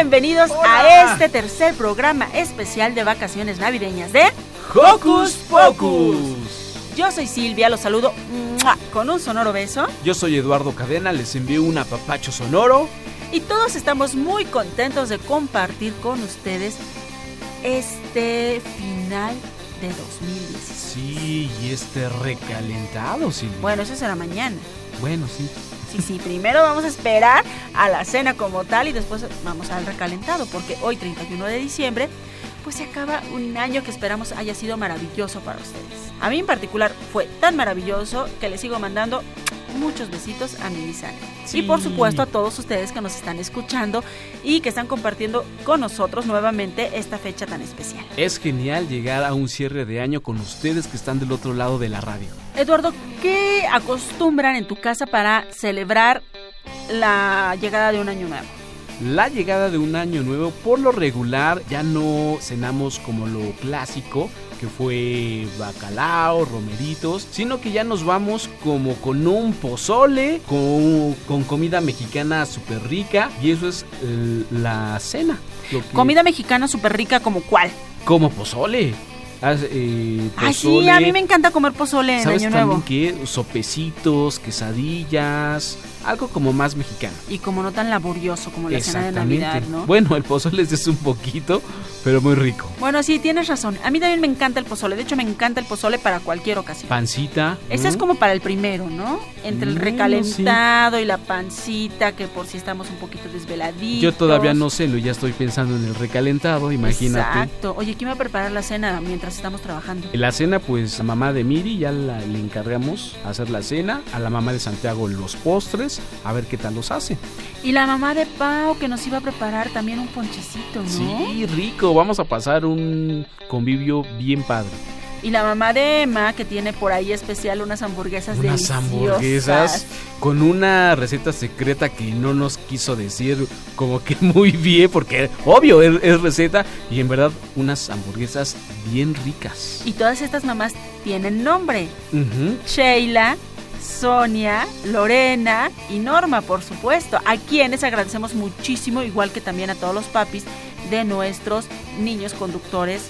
Bienvenidos a este tercer programa especial de vacaciones navideñas de Hocus Pocus. Yo soy Silvia, los saludo con un sonoro beso Yo soy Eduardo Cadena, les envío un apapacho sonoro. y todos estamos muy contentos de compartir con ustedes este final de 2016. Sí, y este recalentado, sí. Bueno, eso será mañana. Bueno, sí. Sí, sí, primero vamos a esperar a la cena como tal y después vamos al recalentado, porque hoy 31 de diciembre, pues se acaba un año que esperamos haya sido maravilloso para ustedes. A mí en particular fue tan maravilloso que les sigo mandando muchos besitos a mi Lizana. Sí. Y por supuesto a todos ustedes que nos están escuchando y que están compartiendo con nosotros nuevamente esta fecha tan especial. Es genial llegar a un cierre de año con ustedes que están del otro lado de la radio. Eduardo, ¿qué acostumbran en tu casa para celebrar la llegada de un año nuevo? La llegada de un año nuevo, por lo regular, ya no cenamos como lo clásico, que fue bacalao, romeritos, sino que ya nos vamos como con un pozole, con, con comida mexicana súper rica, y eso es eh, la cena. Lo que- Comida mexicana súper rica como cuál. Como pozole. Eh, Ay, sí, a mí me encanta comer pozole en ¿Sabes Año también Nuevo. qué? Sopecitos, quesadillas, algo como más mexicano. Y como no tan laborioso como la cena de Navidad, ¿no? Bueno, el pozole es un poquito, pero muy rico. Bueno, sí, tienes razón. A mí también me encanta el pozole. De hecho, me encanta el pozole para cualquier ocasión. Pancita. Ese es como para el primero, ¿no? Entre el Mm, recalentado y la pancita, que por si estamos un poquito desveladitos. Yo todavía no sé, lo ya estoy pensando en el recalentado, imagínate. Exacto. Oye, ¿quién va a preparar la cena mientras estamos trabajando? En la cena, pues, a mamá de Miri ya la- le encargamos hacer la cena, a la mamá de Santiago los postres, a ver qué tal los hace. Y la mamá de Pau, que nos iba a preparar también un ponchecito, ¿no? Sí, rico, vamos a pasar un convivio bien padre. Y la mamá de Emma, que tiene por ahí especial unas hamburguesas Unas deliciosas. hamburguesas con una receta secreta que no nos quiso decir como que muy bien, porque obvio es, es receta y en verdad unas hamburguesas bien ricas. Y todas estas mamás tienen nombre. Ujú. Sheila, Sonia, Lorena y Norma, por supuesto, a quienes agradecemos muchísimo, igual que también a todos los papis de nuestros niños conductores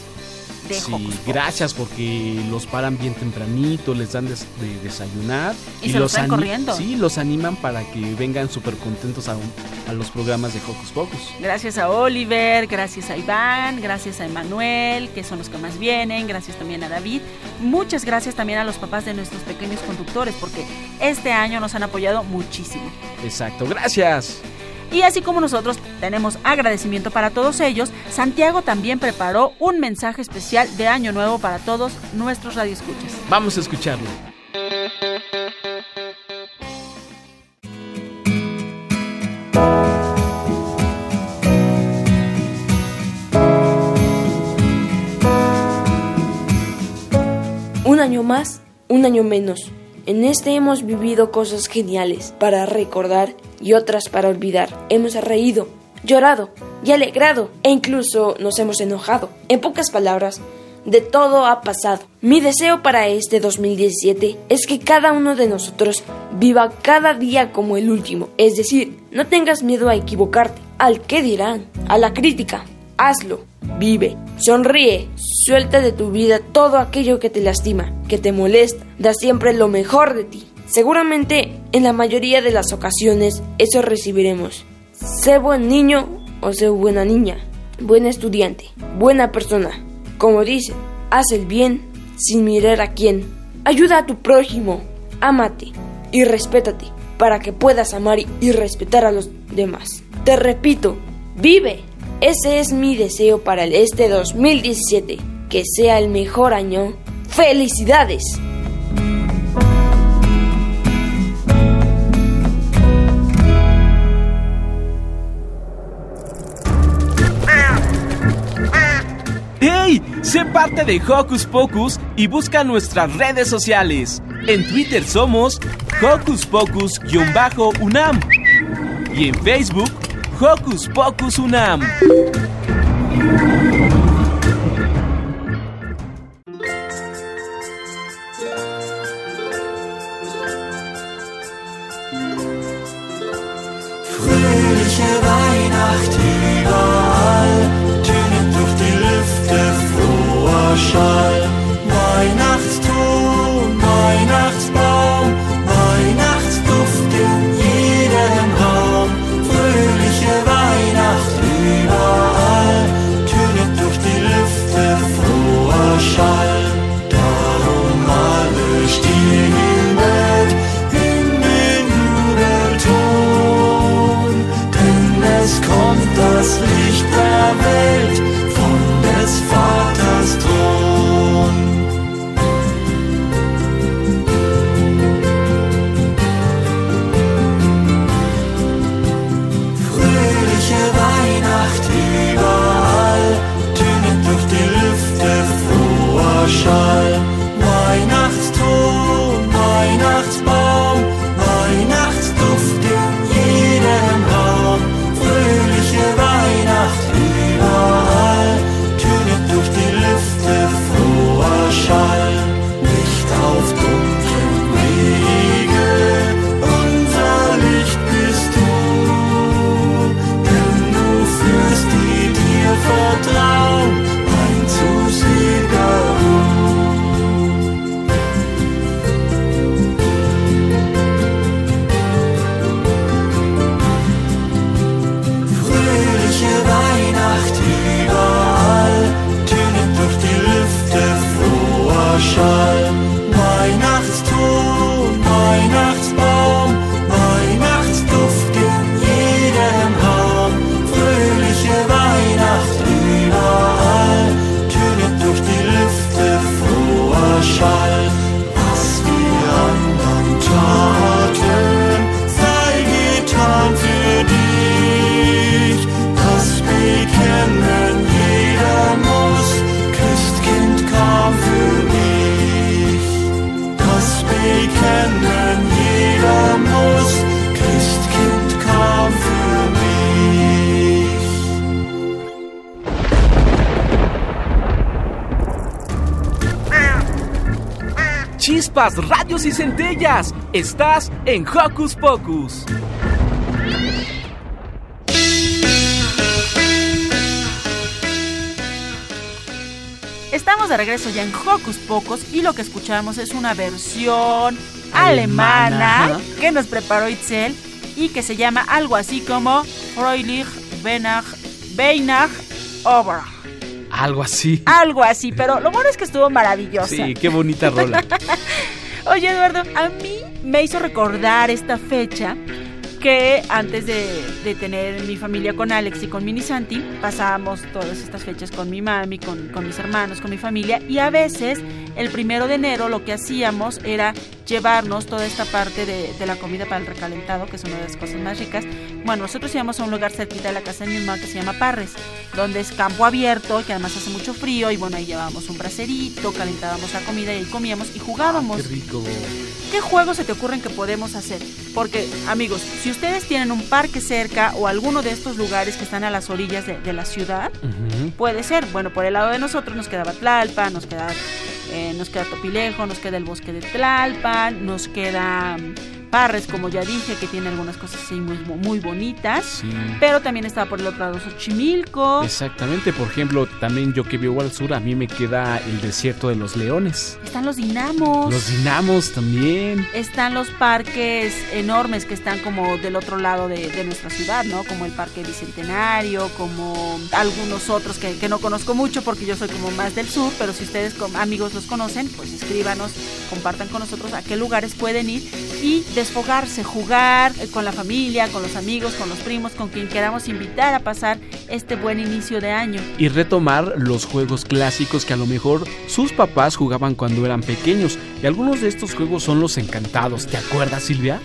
de Sí, Hocus gracias porque los paran bien tempranito, les dan de desayunar. Y se los ani- corriendo. Sí, los animan para que vengan súper contentos a, a los programas de Hocus Pocus. Gracias a Oliver, gracias a Iván, gracias a Emanuel, que son los que más vienen, gracias también a David. Muchas gracias también a los papás de nuestros pequeños conductores, porque este año nos han apoyado muchísimo. Exacto, gracias. Y así como nosotros tenemos agradecimiento para todos ellos, Santiago también preparó un mensaje especial de Año Nuevo para todos nuestros radioescuchas. Vamos a escucharlo. Un año más, un año menos. En este hemos vivido cosas geniales para recordar y otras para olvidar. Hemos reído, llorado y alegrado e incluso nos hemos enojado. En pocas palabras, de todo ha pasado. Mi deseo para este 2017 es que cada uno de nosotros viva cada día como el último. Es decir, no tengas miedo a equivocarte, al qué dirán, a la crítica. Hazlo, vive, sonríe, suelta de tu vida todo aquello que te lastima, que te molesta, da siempre lo mejor de ti. Seguramente en la mayoría de las ocasiones eso recibiremos. Sé buen niño o sé buena niña, buen estudiante, buena persona. Como dicen, Haz el bien sin mirar a quién. Ayuda a tu prójimo. Ámate y respétate para que puedas amar y respetar a los demás. Te repito, vive. Ese es mi deseo para este 2017. Que sea el mejor año. ¡Felicidades! ¡Hey! Sé parte de Hocus Pocus y busca nuestras redes sociales. En Twitter somos Hocus Pocus-UNAM y en Facebook Hocus Pocus UNAM. Fröhliche Weihnacht überall, tönet durch die Lüfte froher Schall. Chispas, radios y centellas. Estás en Hocus Pocus. Estamos de regreso ya en Hocus Pocos y lo que escuchamos es una versión alemana, Alemana. que nos preparó Itzel y que se llama algo así como Freulich Weihnacht Weihnacht Over. Algo así. Algo así, pero lo bueno es que estuvo maravillosa. Sí, qué bonita rola. Oye, Eduardo, a mí me hizo recordar esta fecha que antes de, de tener mi familia con Alex y con Mini Santi, pasábamos todas estas fechas con mi mami, con, con mis hermanos, con mi familia, y a veces el primero de enero lo que hacíamos era llevarnos toda esta parte de, de la comida para el recalentado, que es una de las cosas más ricas. Bueno, nosotros íbamos a un lugar cerquita de la casa de mi mamá que se llama Parres, donde es campo abierto, que además hace mucho frío, y bueno, ahí llevábamos un bracerito, calentábamos la comida y ahí comíamos y jugábamos. Qué rico. ¿Qué juegos se te ocurren que podemos hacer? Porque, amigos, si ustedes tienen un parque cerca o alguno de estos lugares que están a las orillas de, de la ciudad, puede ser. Bueno, por el lado de nosotros nos quedaba Tlalpan, nos queda, eh, nos queda Topilejo, nos queda el bosque de Tlalpan, nos queda Parres, como ya dije, que tiene algunas cosas así muy, muy bonitas. Sí. Pero también está por el otro lado Xochimilco. Exactamente, por ejemplo, también yo que vivo al sur, a mí me queda el desierto de los leones. Están los dinamos. Los dinamos también. Están los parques enormes que están como del otro lado de, de nuestra ciudad, ¿no? Como el Parque Bicentenario, como algunos otros que, que no conozco mucho porque yo soy como más del sur, pero si ustedes amigos los conocen, pues escríbanos, compartan con nosotros a qué lugares pueden ir y desfogarse, jugar eh, con la familia, con los amigos, con los primos, con quien queramos invitar a pasar este buen inicio de año. Y retomar los juegos clásicos que a lo mejor sus papás jugaban cuando eran pequeños. Y algunos de estos juegos son los encantados. ¿Te acuerdas, Silvia?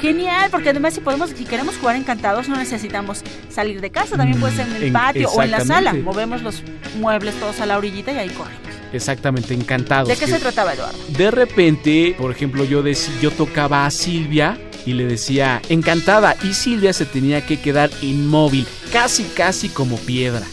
Genial, porque además si podemos, si queremos jugar encantados no necesitamos salir de casa, también puede ser en el En- patio o en la sala. Movemos los muebles todos a la orillita y ahí corremos. Exactamente, encantados. ¿De qué se trataba, Eduardo? De repente, por ejemplo, yo, dec- yo tocaba a Silvia y le decía encantada y Silvia se tenía que quedar inmóvil, casi casi como piedra.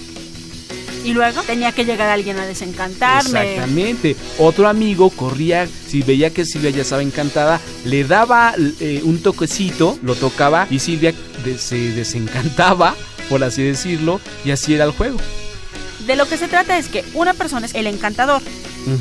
Y luego tenía que llegar alguien a desencantarme. Exactamente. Otro amigo corría, si veía que Silvia ya estaba encantada, le daba eh, un toquecito, lo tocaba y Silvia se desencantaba, por así decirlo, y así era el juego. De lo que se trata es que una persona es el encantador.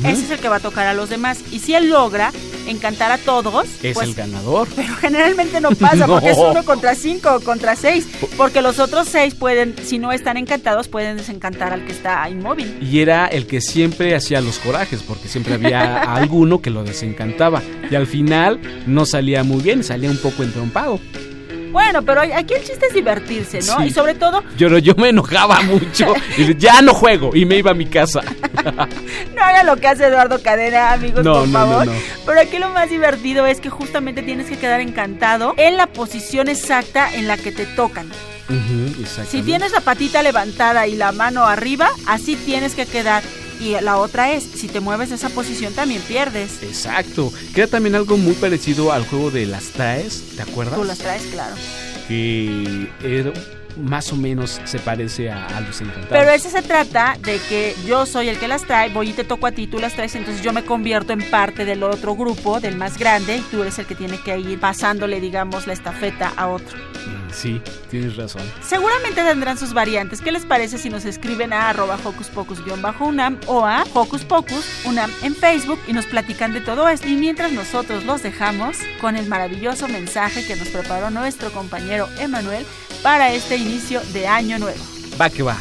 Ese es el que va a tocar a los demás. Y si él logra encantar a todos, Es pues el ganador. Pero generalmente no pasa, porque es No. uno contra cinco o contra seis. Porque los otros seis pueden, si no están encantados, pueden desencantar al que está inmóvil. Y era el que siempre hacía los corajes, porque siempre había alguno que lo desencantaba. Y al final no salía muy bien, salía un poco entrompado. Bueno, pero aquí el chiste es divertirse, ¿no? Sí. Y sobre todo, Yo, no- yo me enojaba mucho y ya no juego y me iba a mi casa. no hagan lo que hace Eduardo Cadena, amigos, No, por no, no, favor. no. Pero aquí lo más divertido es que justamente tienes que quedar encantado en la posición exacta en la que te tocan. Si tienes la patita levantada y la mano arriba, así tienes que quedar. Y la otra es, si te mueves de esa posición también pierdes. Exacto. Queda también algo muy parecido al juego de las traes, ¿te acuerdas? Tú las traes, claro. Que era- más o menos se parece a, a los encantados. Pero ese se trata de que yo soy el que las trae, voy y te toco a ti, tú las traes, entonces yo me convierto en parte del otro grupo, del más grande, y tú eres el que tiene que ir pasándole, digamos, la estafeta a otro. Sí, tienes razón. Seguramente tendrán sus variantes. ¿Qué les parece si nos escriben a arroba hocus pocus-unam o a hocus pocus unam en Facebook y nos platican de todo esto? Y mientras nosotros los dejamos con el maravilloso mensaje que nos preparó nuestro compañero Emanuel para este inicio de año nuevo. Va que va.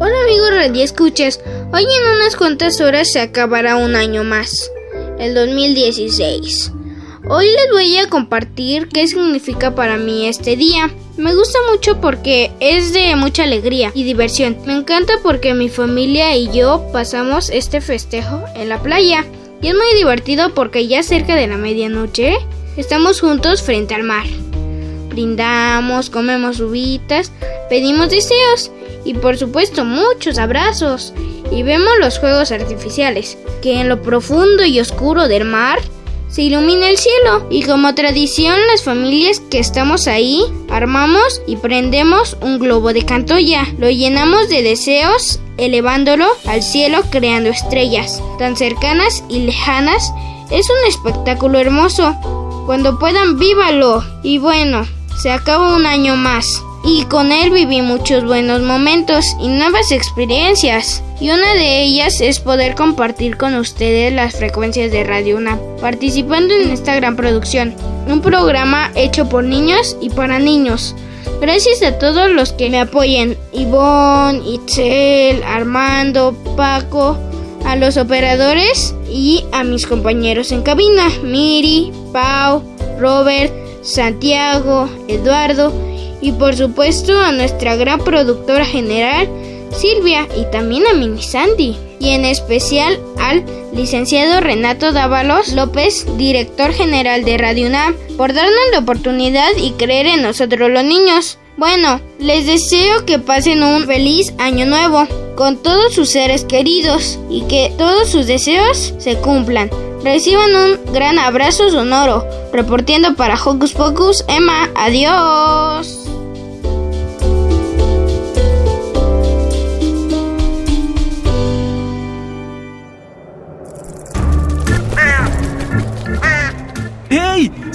Hola amigos Radio Escuchas, hoy en unas cuantas horas se acabará un año más, el 2016. Hoy les voy a compartir qué significa para mí este día. Me gusta mucho porque es de mucha alegría y diversión. Me encanta porque mi familia y yo pasamos este festejo en la playa. Y es muy divertido porque ya cerca de la medianoche estamos juntos frente al mar. Brindamos, comemos uvitas, pedimos deseos y por supuesto muchos abrazos. Y vemos los juegos artificiales, que en lo profundo y oscuro del mar se ilumina el cielo. Y como tradición las familias que estamos ahí armamos y prendemos un globo de cantoya. Lo llenamos de deseos, elevándolo al cielo creando estrellas tan cercanas y lejanas. Es un espectáculo hermoso. Cuando puedan, vívalo. Y bueno, se acaba un año más. Y con él viví muchos buenos momentos y nuevas experiencias. Y una de ellas es poder compartir con ustedes las frecuencias de Radio UNAM, participando en esta gran producción. Un programa hecho por niños y para niños. Gracias a todos los que me apoyen. Ivonne, Itzel, Armando, Paco, a los operadores y a mis compañeros en cabina, Miri, Pau, Robert, Santiago, Eduardo y por supuesto a nuestra gran productora general, Silvia, y también a Mini Sandy. Y en especial al licenciado Renato Dávalos López, director general de Radio UNAM, por darnos la oportunidad y creer en nosotros los niños. Bueno, les deseo que pasen un feliz año nuevo con todos sus seres queridos y que todos sus deseos se cumplan. Reciban un gran abrazo sonoro. Reportiendo para Hocus Pocus, Emma, adiós.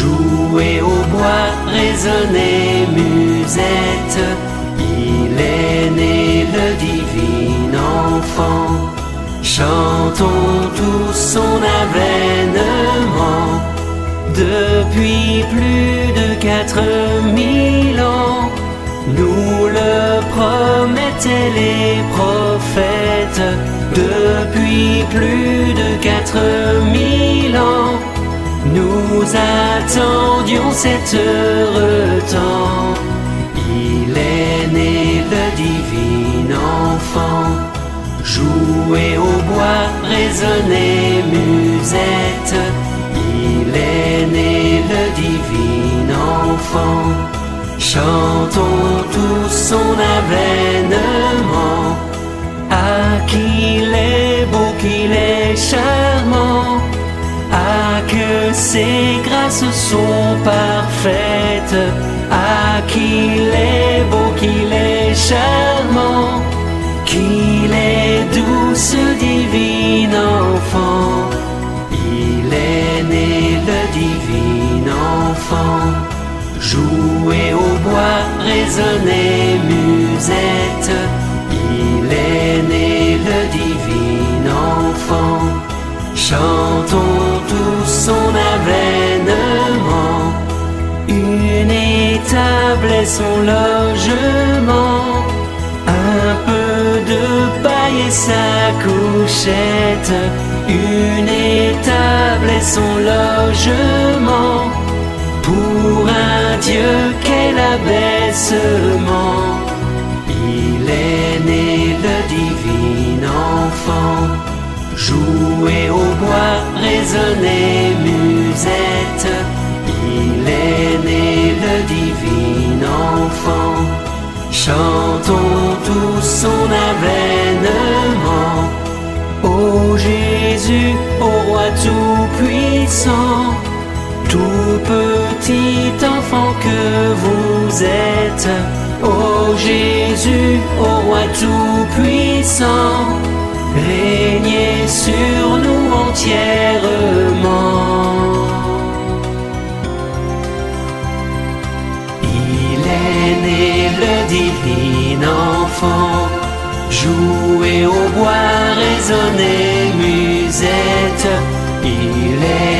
Jouer au bois, résonner musette. Il est né le divin enfant, chantons tous son avènement. Depuis plus de quatre mille ans, nous le promettaient les prophètes. Depuis plus de quatre mille ans, attendions cet heureux temps. Il est né le divin enfant, jouer au bois, résonner musette. Il est né le divin enfant, chantons tous son avènement. Ah, qu'il est beau, qu'il est ses grâces sont parfaites. Ah, qu'il est beau, qu'il est charmant. Qu'il est doux, ce divin enfant. Il est né le divin enfant. Jouer au bois, résonner musette. Il est né le divin enfant. Tous son avènement. Une étable est son logement. Un peu de paille et sa couchette. Une étable est son logement. Pour un Dieu quel abaissement. Il est né le divin enfant. Jouer au bois, résonner musette. Il est né le divin enfant. Chantons tous son avènement. Ô Jésus, ô roi tout-puissant, tout petit enfant que vous êtes, ô Jésus, ô roi tout-puissant, régnez sur nous Il est né le divin enfant, jouer au bois, résonner musette. Il est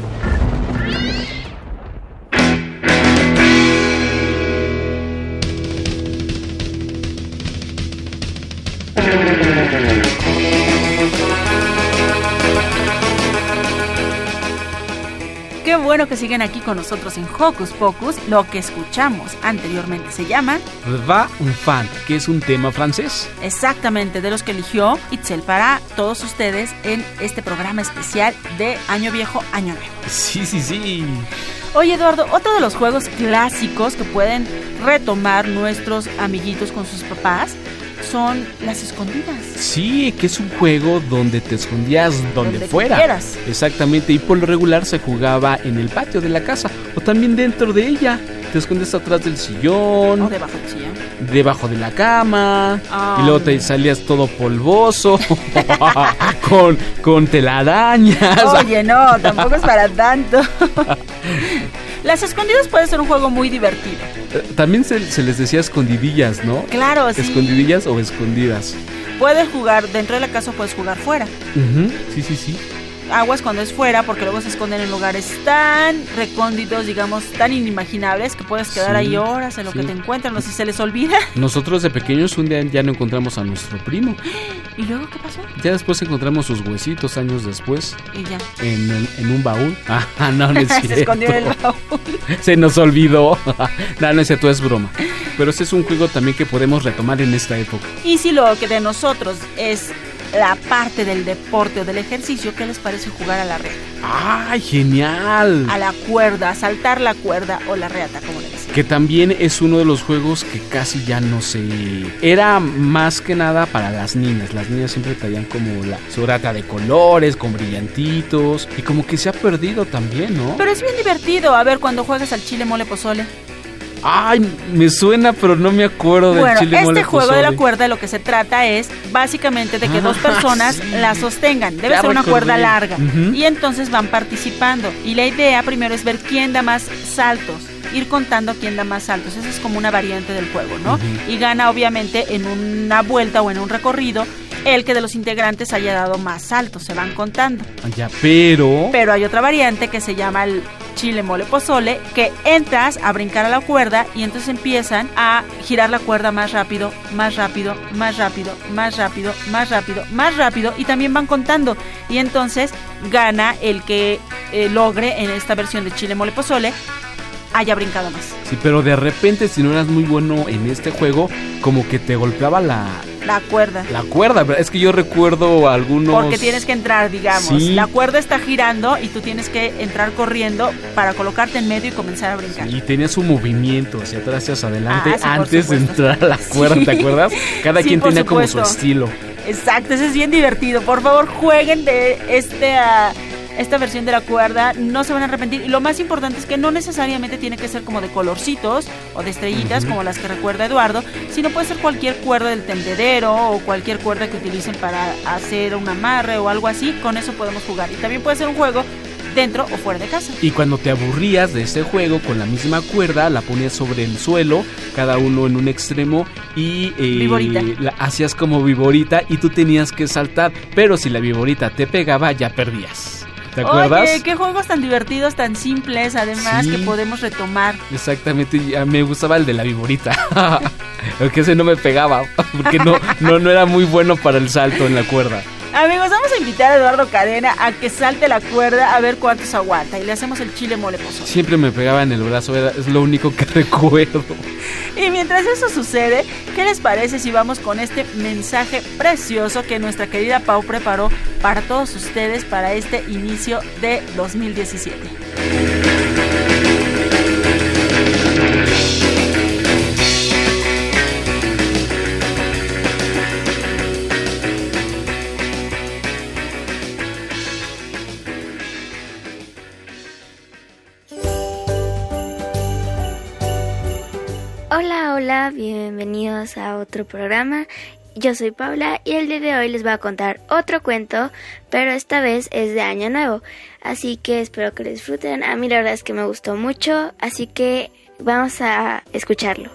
Bueno que siguen aquí con nosotros en Hocus Pocus. Lo que escuchamos anteriormente se llama Va un fan, que es un tema francés. exactamente de los que eligió Itzel para todos ustedes en este programa especial de Año Viejo, Año Nuevo. Sí, sí, sí. Oye Eduardo, otro de los juegos clásicos que pueden retomar nuestros amiguitos con sus papás son las escondidas. Sí, que es un juego donde te escondías donde, Donde fuera. quieras. Exactamente, y por lo regular se jugaba en el patio de la casa o también dentro de ella. Te escondías atrás del sillón, O debajo del sillón. debajo de la cama, Ah, y luego te hombre. salías todo polvoso, con, con telarañas. Oye, no, tampoco es para tanto. Las escondidas puede ser un juego muy divertido. Eh, También se, se les decía escondidillas, ¿no? Claro, sí. Escondidillas o escondidas. Puedes jugar dentro de la casa o puedes jugar fuera. Sí, sí, sí. Aguas cuando es fuera porque luego se esconden en lugares tan recónditos, digamos, tan inimaginables que puedes quedar Sí, ahí horas en lo sí. que te encuentran o si se les olvida. Nosotros de pequeños un día ya no encontramos a nuestro primo. ¿Y luego qué pasó? Ya después encontramos sus huesitos años después Y ya. en, el- en un baúl. Ah, no, no es cierto. se escondió en el baúl. Se nos olvidó. no, no es cierto, es broma. Pero ese es un juego también que podemos retomar en esta época. Y si lo que de nosotros es la parte del deporte o del ejercicio, ¿qué les parece jugar a la reata? ¡Ay, genial! A la cuerda, a saltar la cuerda o la reata, como le decía. Que también es uno de los juegos que casi ya no se... Era más que nada para las niñas. Las niñas siempre traían como la su rata de colores, con brillantitos. Y como que se ha perdido también, ¿no? Pero es bien divertido, a ver, cuando juegas al chile mole pozole. Ay, me suena, pero no me acuerdo del Bueno, chile este mole juego de la cuerda lo que se trata es básicamente de que Ah, dos personas sí. la sostengan. Debe Ya ser una recordé. cuerda larga. Y entonces van participando. Y la idea primero es ver quién da más saltos. Ir contando quién da más saltos. Esa es como una variante del juego, ¿no? Y gana obviamente en una vuelta o en un recorrido el que de los integrantes haya dado más saltos. Se van contando. Ya, pero... Pero hay otra variante que se llama el chile mole pozole, que entras a brincar a la cuerda y entonces empiezan a girar la cuerda más rápido, más rápido, más rápido, más rápido, más rápido, más rápido y también van contando. Y entonces gana el que eh, logre en esta versión de chile mole pozole haya brincado más. Sí, pero de repente si no eras muy bueno en este juego, como que te golpeaba la, La cuerda. la cuerda. ¿verdad? Es que yo recuerdo algunos... Porque tienes que entrar, digamos. Sí. La cuerda está girando y tú tienes que entrar corriendo para colocarte en medio y comenzar a brincar. Y tenía su movimiento hacia atrás y hacia adelante Ah, sí, antes de entrar a la cuerda. ¿te acuerdas? Cada quien tenía como su estilo. Exacto, eso es bien divertido. Por favor, jueguen de este ah, esta versión de la cuerda, no se van a arrepentir. Y lo más importante es que no necesariamente tiene que ser como de colorcitos o de estrellitas como las que recuerda Eduardo, sino puede ser cualquier cuerda del tendedero o cualquier cuerda que utilicen para hacer un amarre o algo así. Con eso podemos jugar. Y también puede ser un juego dentro o fuera de casa. Y cuando te aburrías de este juego con la misma cuerda, la ponías sobre el suelo, cada uno en un extremo y eh, la hacías como viborita y tú tenías que saltar, pero si la viborita te pegaba ya perdías. ¿Te acuerdas? Oye, qué juegos tan divertidos, tan simples, además Sí. que podemos retomar. Exactamente, y a mí me gustaba el de la viborita. Porque ese no me pegaba, porque no, no, no era muy bueno para el salto en la cuerda. Amigos, vamos a invitar a Eduardo Cadena a que salte la cuerda a ver cuántos aguanta y le hacemos el chile mole pozole. Siempre me pegaba en el brazo, era- es lo único que recuerdo. Y mientras eso sucede, ¿qué les parece si vamos con este mensaje precioso que nuestra querida Pau preparó para todos ustedes para este inicio de 2017? Otro programa. Yo soy Paula y el día de hoy les voy a contar otro cuento, pero esta vez es de Año Nuevo. Así que espero que lo disfruten. A mí la verdad es que me gustó mucho, así que vamos a escucharlo.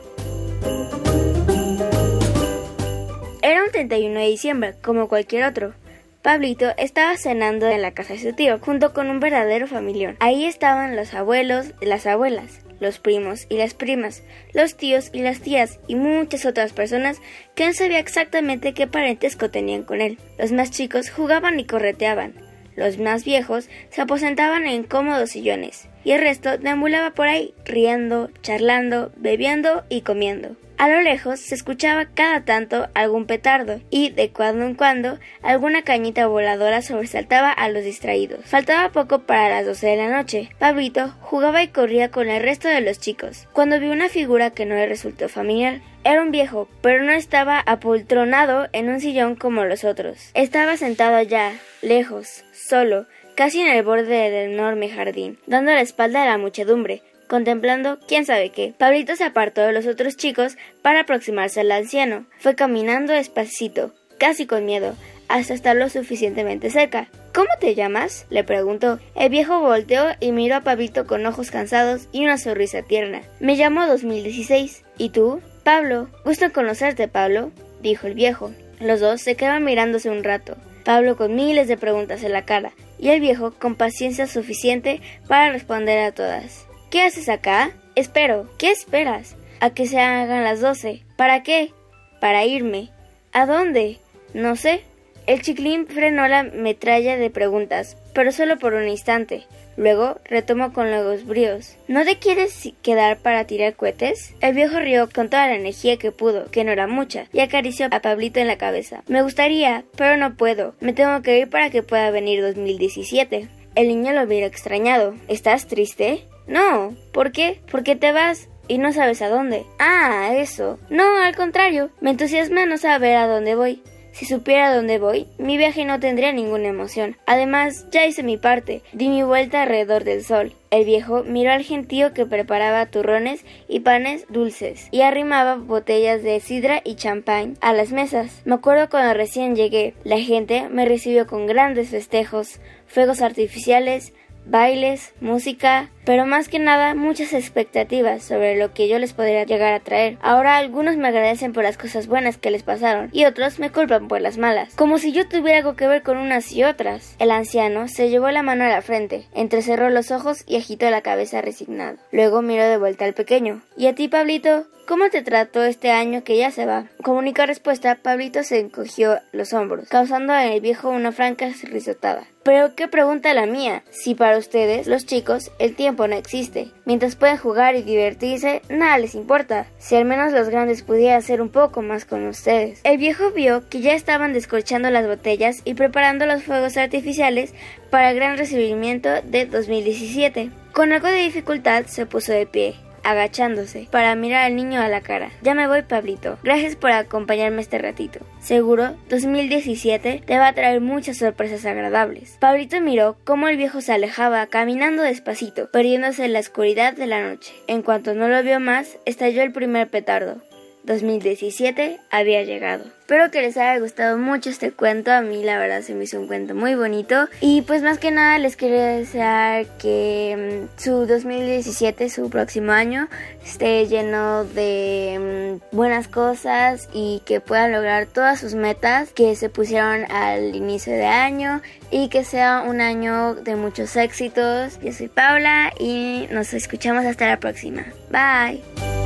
Era un 31 de diciembre, como cualquier otro. Pablito estaba cenando en la casa de su tío, junto con un verdadero familión. Ahí estaban los abuelos, las abuelas, los primos y las primas, los tíos y las tías y muchas otras personas que no sabía exactamente qué parentesco tenían con él. Los más chicos jugaban y correteaban. Los más viejos se aposentaban en cómodos sillones y el resto deambulaba por ahí, riendo, charlando, bebiendo y comiendo. A lo lejos se escuchaba cada tanto algún petardo y, de cuando en cuando, alguna cañita voladora sobresaltaba a los distraídos. Faltaba poco para las doce de la noche. Pablito jugaba y corría con el resto de los chicos, cuando vio una figura que no le resultó familiar. Era un viejo, pero no estaba apoltronado en un sillón como los otros. Estaba sentado allá, lejos, solo, casi en el borde del enorme jardín, dando la espalda a la muchedumbre, contemplando quién sabe qué. Pablito se apartó de los otros chicos para aproximarse al anciano. Fue caminando despacito, casi con miedo, hasta estar lo suficientemente cerca. ¿Cómo te llamas? le preguntó. El viejo volteó y miró a Pablito con ojos cansados y una sonrisa tierna. Me llamo 2016. ¿Y tú? Pablo. Gusto conocerte, Pablo, dijo el viejo. Los dos se quedaron mirándose un rato. Pablo con miles de preguntas en la cara y el viejo con paciencia suficiente para responder a todas. ¿Qué haces acá? Espero. ¿Qué esperas? A que se hagan las doce. ¿Para qué? Para irme. ¿A dónde? No sé. El chiclín frenó la metralla de preguntas, pero solo por un instante. Luego retomó con los bríos. ¿No te quieres quedar para tirar cohetes? El viejo rió con toda la energía que pudo, que no era mucha, y acarició a Pablito en la cabeza. Me gustaría, pero no puedo. Me tengo que ir para que pueda venir 2017. El niño lo miró extrañado. ¿Estás triste? No. ¿Por qué? ¿Por qué te vas? y no sabes a dónde. Ah, eso. No, al contrario, me entusiasma no saber a dónde voy. Si supiera dónde voy, mi viaje no tendría ninguna emoción. Además, ya hice mi parte, di mi vuelta alrededor del sol. El viejo miró al gentío que preparaba turrones y panes dulces y arrimaba botellas de sidra y champán a las mesas. Me acuerdo cuando recién llegué, la gente me recibió con grandes festejos, fuegos artificiales, bailes, música, pero más que nada muchas expectativas sobre lo que yo les podría llegar a traer. Ahora algunos me agradecen por las cosas buenas que les pasaron y otros me culpan por las malas, como si yo tuviera algo que ver con unas y otras. El anciano se llevó la mano a la frente, entrecerró los ojos y agitó la cabeza resignado. Luego miró de vuelta al pequeño. ¿Y a ti, Pablito? ¿Cómo te trató este año que ya se va? Como única respuesta, Pablito se encogió los hombros, causando en el viejo una franca risotada. Pero qué pregunta la mía, si para ustedes, los chicos, el tiempo no existe. Mientras pueden jugar y divertirse, nada les importa. Si al menos los grandes pudieran hacer un poco más con ustedes. El viejo vio que ya estaban descorchando las botellas y preparando los fuegos artificiales para el gran recibimiento de 2017. Con algo de dificultad se puso de pie agachándose para mirar al niño a la cara. Ya me voy, Pablito. Gracias por acompañarme este ratito. Seguro, 2017 te va a traer muchas sorpresas agradables. Pablito miró cómo el viejo se alejaba caminando despacito, perdiéndose en la oscuridad de la noche. En cuanto no lo vio más, estalló el primer petardo. 2017 había llegado. Espero que les haya gustado mucho este cuento. A mí la verdad se me hizo un cuento muy bonito. Y pues más que nada les quería desear que mm, su 2017, su próximo año, esté lleno de mm, buenas cosas y que puedan lograr todas sus metas que se pusieron al inicio de año y que sea un año de muchos éxitos. Yo soy Paula y nos escuchamos hasta la próxima. Bye.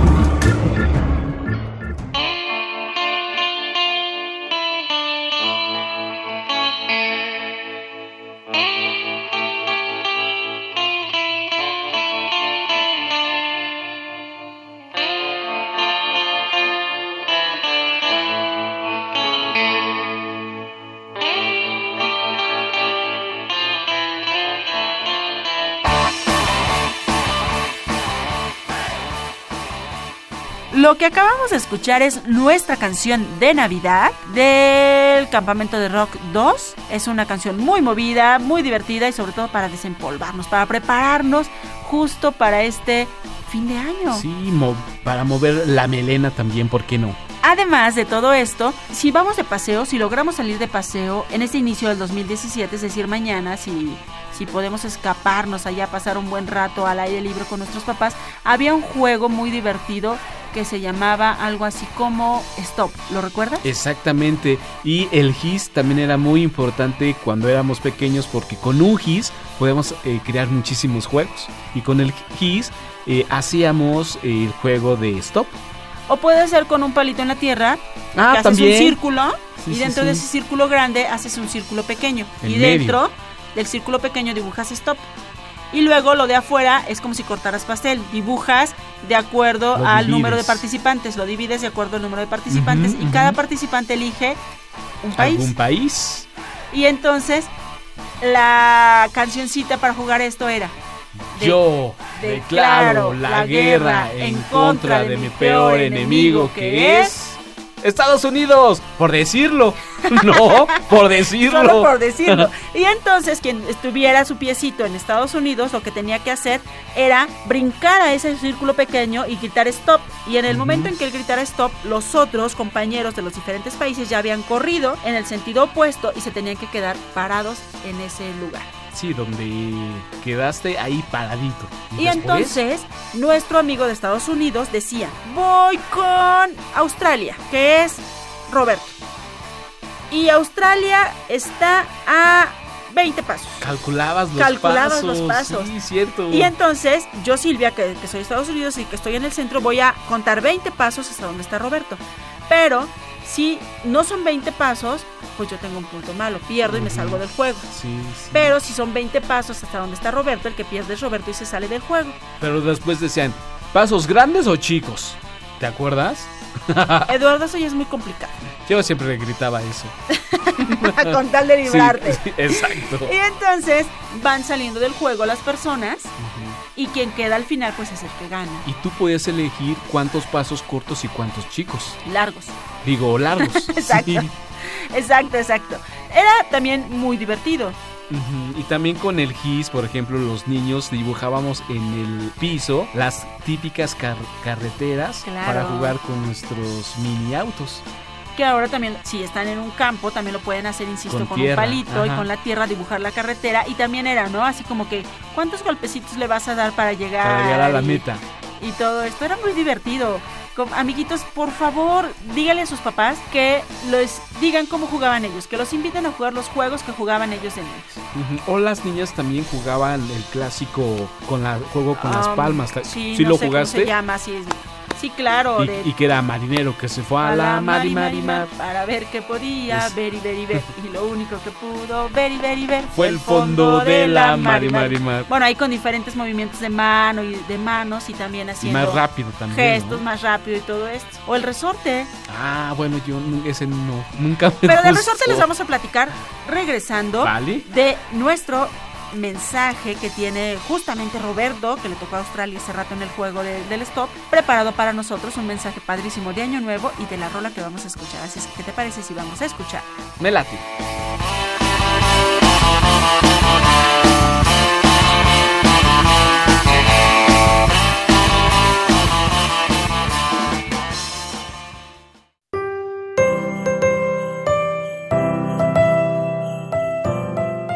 Lo que acabamos de escuchar es nuestra canción de Navidad del Campamento de Rock 2. Es una canción muy movida, muy divertida y sobre todo para desempolvarnos, para prepararnos justo para este fin de año. Sí, mo- para mover la melena también, ¿por qué no? Además de todo esto, si vamos de paseo, si logramos salir de paseo en este inicio del 2017, es decir, mañana, si, si podemos escaparnos allá, pasar un buen rato al aire libre con nuestros papás, había un juego muy divertido que se llamaba algo así como Stop. ¿Lo recuerdas? Exactamente. Y el GIS también era muy importante cuando éramos pequeños porque con un GIS podemos eh, crear muchísimos juegos. Y con el GIS eh, hacíamos el juego de Stop. O puede ser con un palito en la tierra, Ah, haces también. un círculo Sí, y dentro sí. de ese círculo grande haces un círculo pequeño. Y medio. dentro del círculo pequeño dibujas stop. Y luego lo de afuera es como si cortaras pastel. Dibujas de acuerdo Lo al número de participantes. Lo divides de acuerdo al número de participantes. Y cada participante elige un país. ¿Algún país? Y entonces la cancioncita para jugar esto era. de- Yo declaro declaro la guerra en contra de mi peor enemigo que es... Estados Unidos, por decirlo. No, por decirlo. Solo por decirlo. Y entonces quien estuviera su piecito en Estados Unidos, lo que tenía que hacer era brincar a ese círculo pequeño y gritar stop. Y en el momento en que él gritara stop, los otros compañeros de los diferentes países ya habían corrido en el sentido opuesto y se tenían que quedar parados en ese lugar. Sí, donde quedaste ahí paradito. Y entonces nuestro amigo de Estados Unidos decía, voy con Australia, que es Roberto. Y Australia está a 20 pasos. Calculabas los Calculabas pasos. los pasos. Sí, cierto. Y entonces yo, Silvia, que, que soy de Estados Unidos y que estoy en el centro, voy a contar 20 pasos hasta donde está Roberto. Pero si no son 20 pasos, pues yo tengo un punto malo, pierdo y me salgo del juego. Sí, sí. Pero si son 20 pasos hasta donde está Roberto, el que pierde es Roberto y se sale del juego. Pero después decían, ¿pasos grandes o chicos? ¿Te acuerdas? Eduardo, eso ya es muy complicado. Yo siempre le gritaba eso. con tal de librarte. sí, exacto. Y entonces van saliendo del juego las personas y quien queda al final pues es el que gana. Y tú podías elegir cuántos pasos cortos y cuántos chicos. Largos. Digo, largos. Exacto. Sí. Exacto, exacto. Era también muy divertido. Y también con el GIS, por ejemplo, los niños dibujábamos en el piso las típicas car- carreteras Claro. para jugar con nuestros mini autos. que ahora también, si están en un campo, también lo pueden hacer, insisto, Con un palito y con la tierra dibujar la carretera. Y también era, ¿no? Así como que, ¿cuántos golpecitos le vas a dar para llegar? Para llegar a la Y- meta. y todo esto. Era muy divertido. Amiguitos, por favor, díganle a sus papás que les digan cómo jugaban ellos, que los inviten a jugar los juegos que jugaban ellos de niños. Ujú. O las niñas también jugaban el clásico con la juego con las Um, palmas. Sí, ¿Sí no lo sé cómo jugaste? se llama, sí, sí, claro. Y, de- y que era marinero que se fue a, la mar y mar y mar. para ver qué podía Es- ver y ver y ver. Y lo único que pudo ver y ver y ver Fue el fondo de la mar y mar y mar. Bueno, ahí con diferentes movimientos de mano y de manos y también Y haciendo más rápido también. gestos ¿no? más rápido y todo esto. O el resorte. Ah, bueno, yo ese no, nunca me Pero del resorte les vamos a platicar regresando Vale. de nuestro mensaje que tiene justamente Roberto, que le tocó a Australia hace rato en el juego de- del stop, preparado para nosotros un mensaje padrísimo de Año Nuevo y de la rola que vamos a escuchar. Así es que, ¿qué te parece si vamos a escuchar? Me late.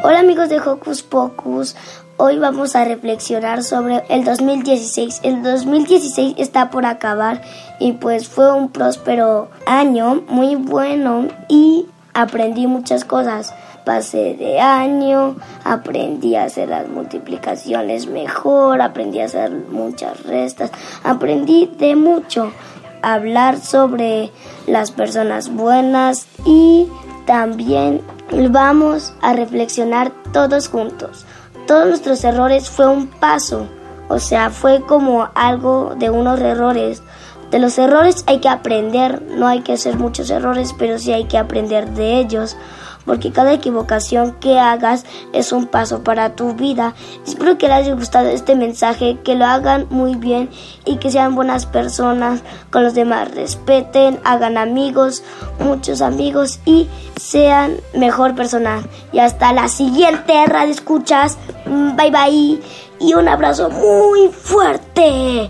Hola amigos de Hocus Pocus, hoy vamos a reflexionar sobre el 2016. El 2016 está por acabar y pues fue un próspero año, muy bueno y aprendí muchas cosas. Pasé de año, aprendí a hacer las multiplicaciones mejor, aprendí a hacer muchas restas, aprendí de mucho. Hablar sobre las personas buenas y también vamos a reflexionar todos juntos. Todos nuestros errores fue un paso, o sea, fue como algo de unos errores. De los errores hay que aprender, no hay que hacer muchos errores, pero sí hay que aprender de ellos, porque cada equivocación que hagas es un paso para tu vida. Espero que les haya gustado este mensaje, que lo hagan muy bien y que sean buenas personas, con los demás respeten, hagan amigos, muchos amigos y sean mejor personas. Y hasta la siguiente radio escuchas. Bye bye y un abrazo muy fuerte.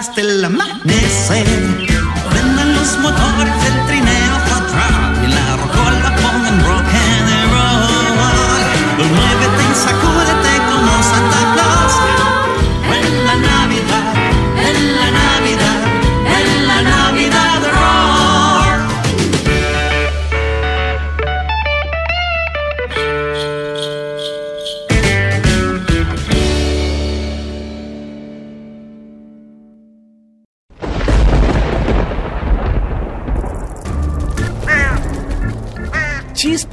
Hasta el amanecer.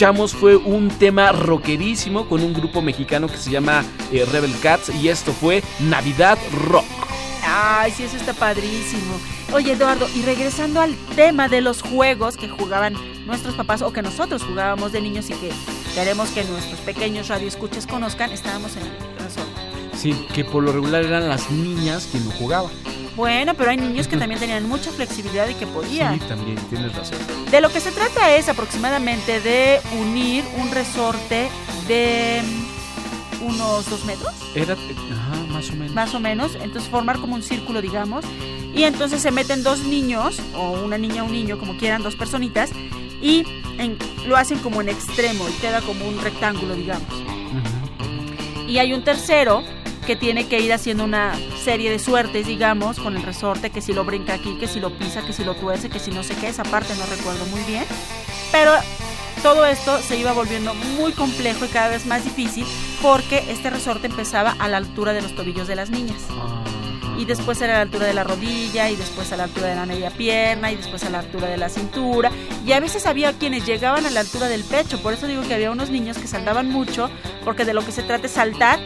Escuchamos fue un tema rockerísimo con un grupo mexicano que se llama eh, Rebel Cats y esto fue Navidad Rock. Ay, sí, eso está padrísimo. Oye, Eduardo, y regresando al tema de los juegos que jugaban nuestros papás o que nosotros jugábamos de niños y que queremos que nuestros pequeños radioescuchas conozcan, estábamos en el resort. Sí, que por lo regular eran las niñas quien lo jugaba. Bueno, pero hay niños que también tenían mucha flexibilidad y que podían. Sí, también, tienes razón. De lo que se trata es aproximadamente de unir un resorte de mm, unos dos metros, Era, ajá, más o menos. más o menos, entonces formar como un círculo, digamos, y entonces se meten dos niños, o una niña o un niño, como quieran, dos personitas, y en- lo hacen como en extremo y queda como un rectángulo, digamos. Y hay un tercero que tiene que ir haciendo una serie de suertes, digamos, con el resorte, que si lo brinca aquí, que si lo pisa, que si lo tuerce, que si no sé qué, esa parte no recuerdo muy bien. Pero todo esto se iba volviendo muy complejo y cada vez más difícil porque este resorte empezaba a la altura de los tobillos de las niñas. Ajá. Y después era a la altura de la rodilla, y después a la altura de la media pierna, y después a la altura de la cintura. Y a veces había quienes llegaban a la altura del pecho. Por eso digo que había unos niños que saltaban mucho, porque de lo que se trata es saltar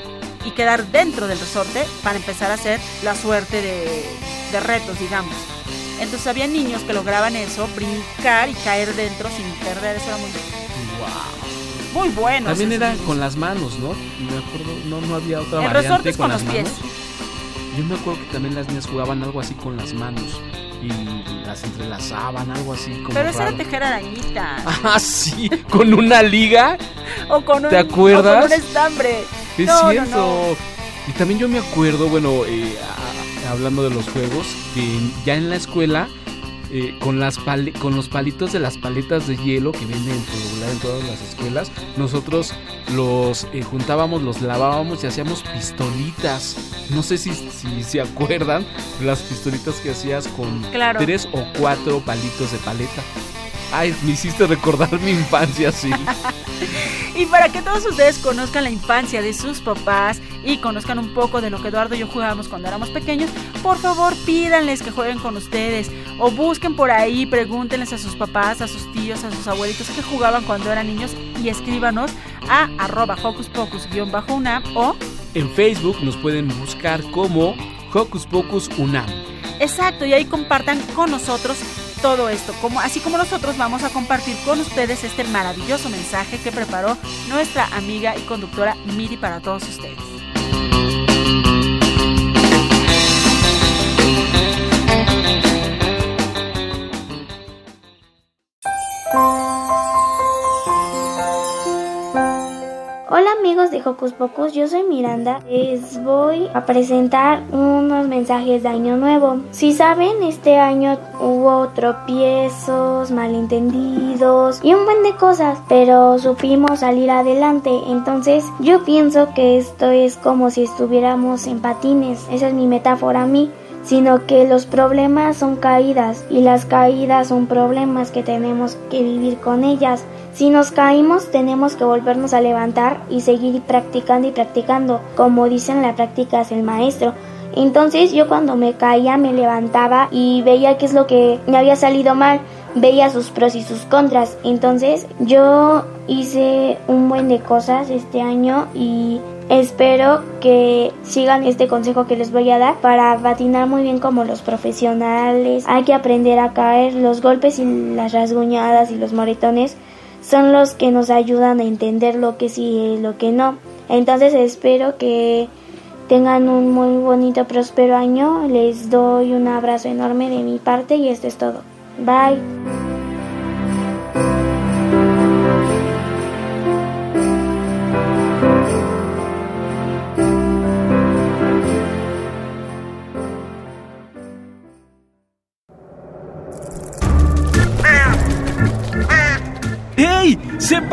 y quedar dentro del resorte para empezar a hacer la suerte de, de retos, digamos. Entonces había niños que lograban eso, brincar y caer dentro sin perder. Eso era muy, Guau. muy bueno. También era niños. con las manos, ¿no? Me acuerdo, no, no había otra El variante resorte es con las los pies. manos. Yo me acuerdo que también las niñas jugaban algo así con las manos y las entrelazaban, algo así como Pero eso era tejer arañitas. Ah, sí, con una liga. O con un, ¿Te acuerdas? o con un estambre. Es No, no, cierto. no. Y también yo me acuerdo, bueno, eh, a- hablando de los juegos, que ya en la escuela, eh, con, las con los palitos de las paletas de hielo que venden regular en todas las escuelas, nosotros los eh, juntábamos, los lavábamos y hacíamos pistolitas. No sé si, si se acuerdan las pistolitas que hacías con Claro. tres o cuatro palitos de paleta. Ay, me hiciste recordar mi infancia, sí. Y para que todos ustedes conozcan la infancia de sus papás y conozcan un poco de lo que Eduardo y yo jugábamos cuando éramos pequeños, por favor pídanles que jueguen con ustedes o busquen por ahí, pregúntenles a sus papás, a sus tíos, a sus abuelitos que jugaban cuando eran niños y escríbanos a arroba hocus pocus-unam o En Facebook nos pueden buscar como Hocus Pocus Unam. Exacto, y ahí compartan con nosotros todo esto, como, así como nosotros vamos a compartir con ustedes este maravilloso mensaje que preparó nuestra amiga y conductora Miri para todos ustedes. Amigos de Hocus Pocus, yo soy Miranda. Les voy a presentar unos mensajes de Año Nuevo. Si saben, este año hubo tropiezos, malentendidos y un buen de cosas, pero supimos salir adelante. Entonces yo pienso que esto es como si estuviéramos en patines. Esa es mi metáfora a mí sino que los problemas son caídas y las caídas son problemas que tenemos que vivir con ellas. Si nos caímos tenemos que volvernos a levantar y seguir practicando y practicando, como dicen la práctica es el maestro. Entonces yo cuando me caía me levantaba y veía qué es lo que me había salido mal, veía sus pros y sus contras. Entonces yo hice un buen de cosas este año y Espero que sigan este consejo que les voy a dar para patinar muy bien como los profesionales. Hay que aprender a caer. Los golpes y las rasguñadas y los moretones son los que nos ayudan a entender lo que sí y lo que no. Entonces espero que tengan un muy bonito, próspero año. Les doy un abrazo enorme de mi parte y esto es todo. Bye.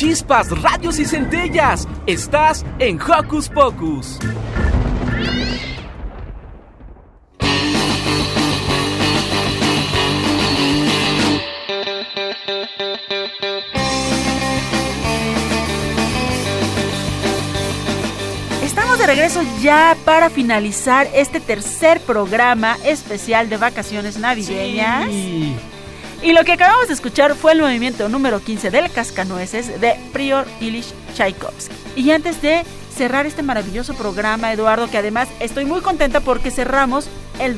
Chispas, radios y centellas. Estás en Hocus Pocus. Estamos de regreso ya para finalizar este tercer programa especial de vacaciones navideñas. Sí. Y lo que acabamos de escuchar fue el movimiento número 15 del Cascanueces de Prior Ilich Tchaikovsky. Y antes de cerrar este maravilloso programa, Eduardo, que además estoy muy contenta porque cerramos el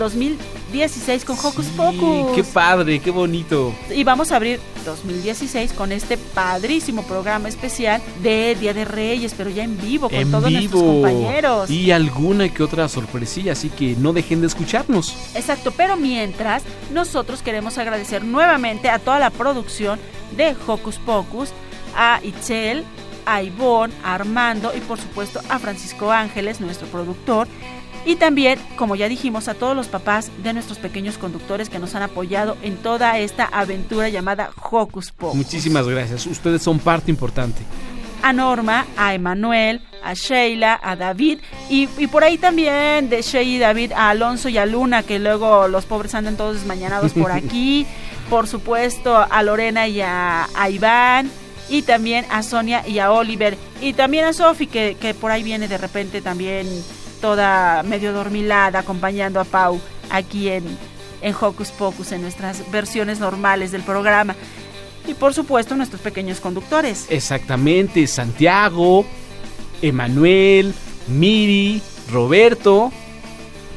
2016 con Hocus Sí, Pocus. qué padre, qué bonito. Y vamos a abrir 2016 con este padrísimo programa especial de Día de Reyes, pero ya en vivo con en todos nuestros compañeros. Y alguna que otra sorpresilla, así que no dejen de escucharnos. Exacto, pero mientras, nosotros queremos agradecer nuevamente a toda la producción de Hocus Pocus, a Itzel, a Ivonne, a Armando y por supuesto a Francisco Ángeles, nuestro productor. Y también, como ya dijimos, a todos los papás de nuestros pequeños conductores que nos han apoyado en toda esta aventura llamada Hocus Pocus. Muchísimas gracias. Ustedes son parte importante. a Norma, a Emanuel, a Sheila, a David y, y por ahí también de Sheila y David a Alonso y a Luna, que luego los pobres andan todos desmañanados por aquí. por supuesto a Lorena y a, a Iván. Y también a Sonia y a Oliver. Y también a Sofi, que, que por ahí viene de repente también toda medio dormilada acompañando a Pau aquí en, en Hocus Pocus, en nuestras versiones normales del programa. Y por supuesto nuestros pequeños conductores. Exactamente, Santiago, Emanuel, Miri, Roberto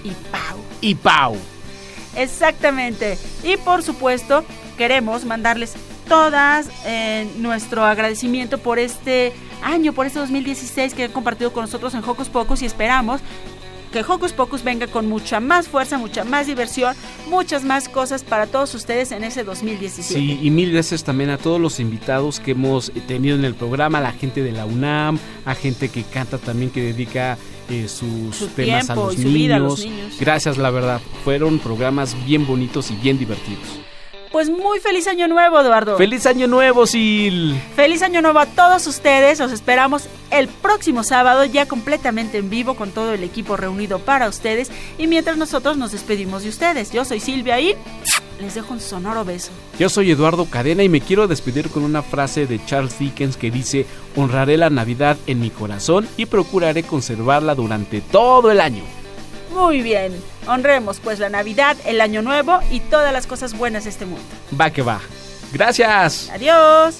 Y Pau. y Pau. Exactamente. Y por supuesto, queremos mandarles todas eh, nuestro agradecimiento por este año, por este 2016 que han compartido con nosotros en Hocus Pocus y esperamos que Hocus Pocus venga con mucha más fuerza, mucha más diversión, muchas más cosas para todos ustedes en ese 2017. Sí, y mil gracias también a todos los invitados que hemos tenido en el programa, a la gente de la UNAM, a gente que canta también, que dedica eh, sus Su temas los, niños. a los niños. Gracias, la verdad. Fueron programas bien bonitos y bien divertidos. Pues muy feliz año nuevo, Eduardo. ¡Feliz Año Nuevo, Sil! Feliz año nuevo a todos ustedes. Los esperamos el próximo sábado ya completamente en vivo con todo el equipo reunido para ustedes. Y mientras nosotros nos despedimos de ustedes. Yo soy Silvia y les dejo un sonoro beso. Yo soy Eduardo Cadena y me quiero despedir con una frase de Charles Dickens que dice, honraré la Navidad en mi corazón y procuraré conservarla durante todo el año. Muy bien. Honremos pues la Navidad, el año nuevo y todas las cosas buenas de este mundo. Va que va. Gracias. Adiós.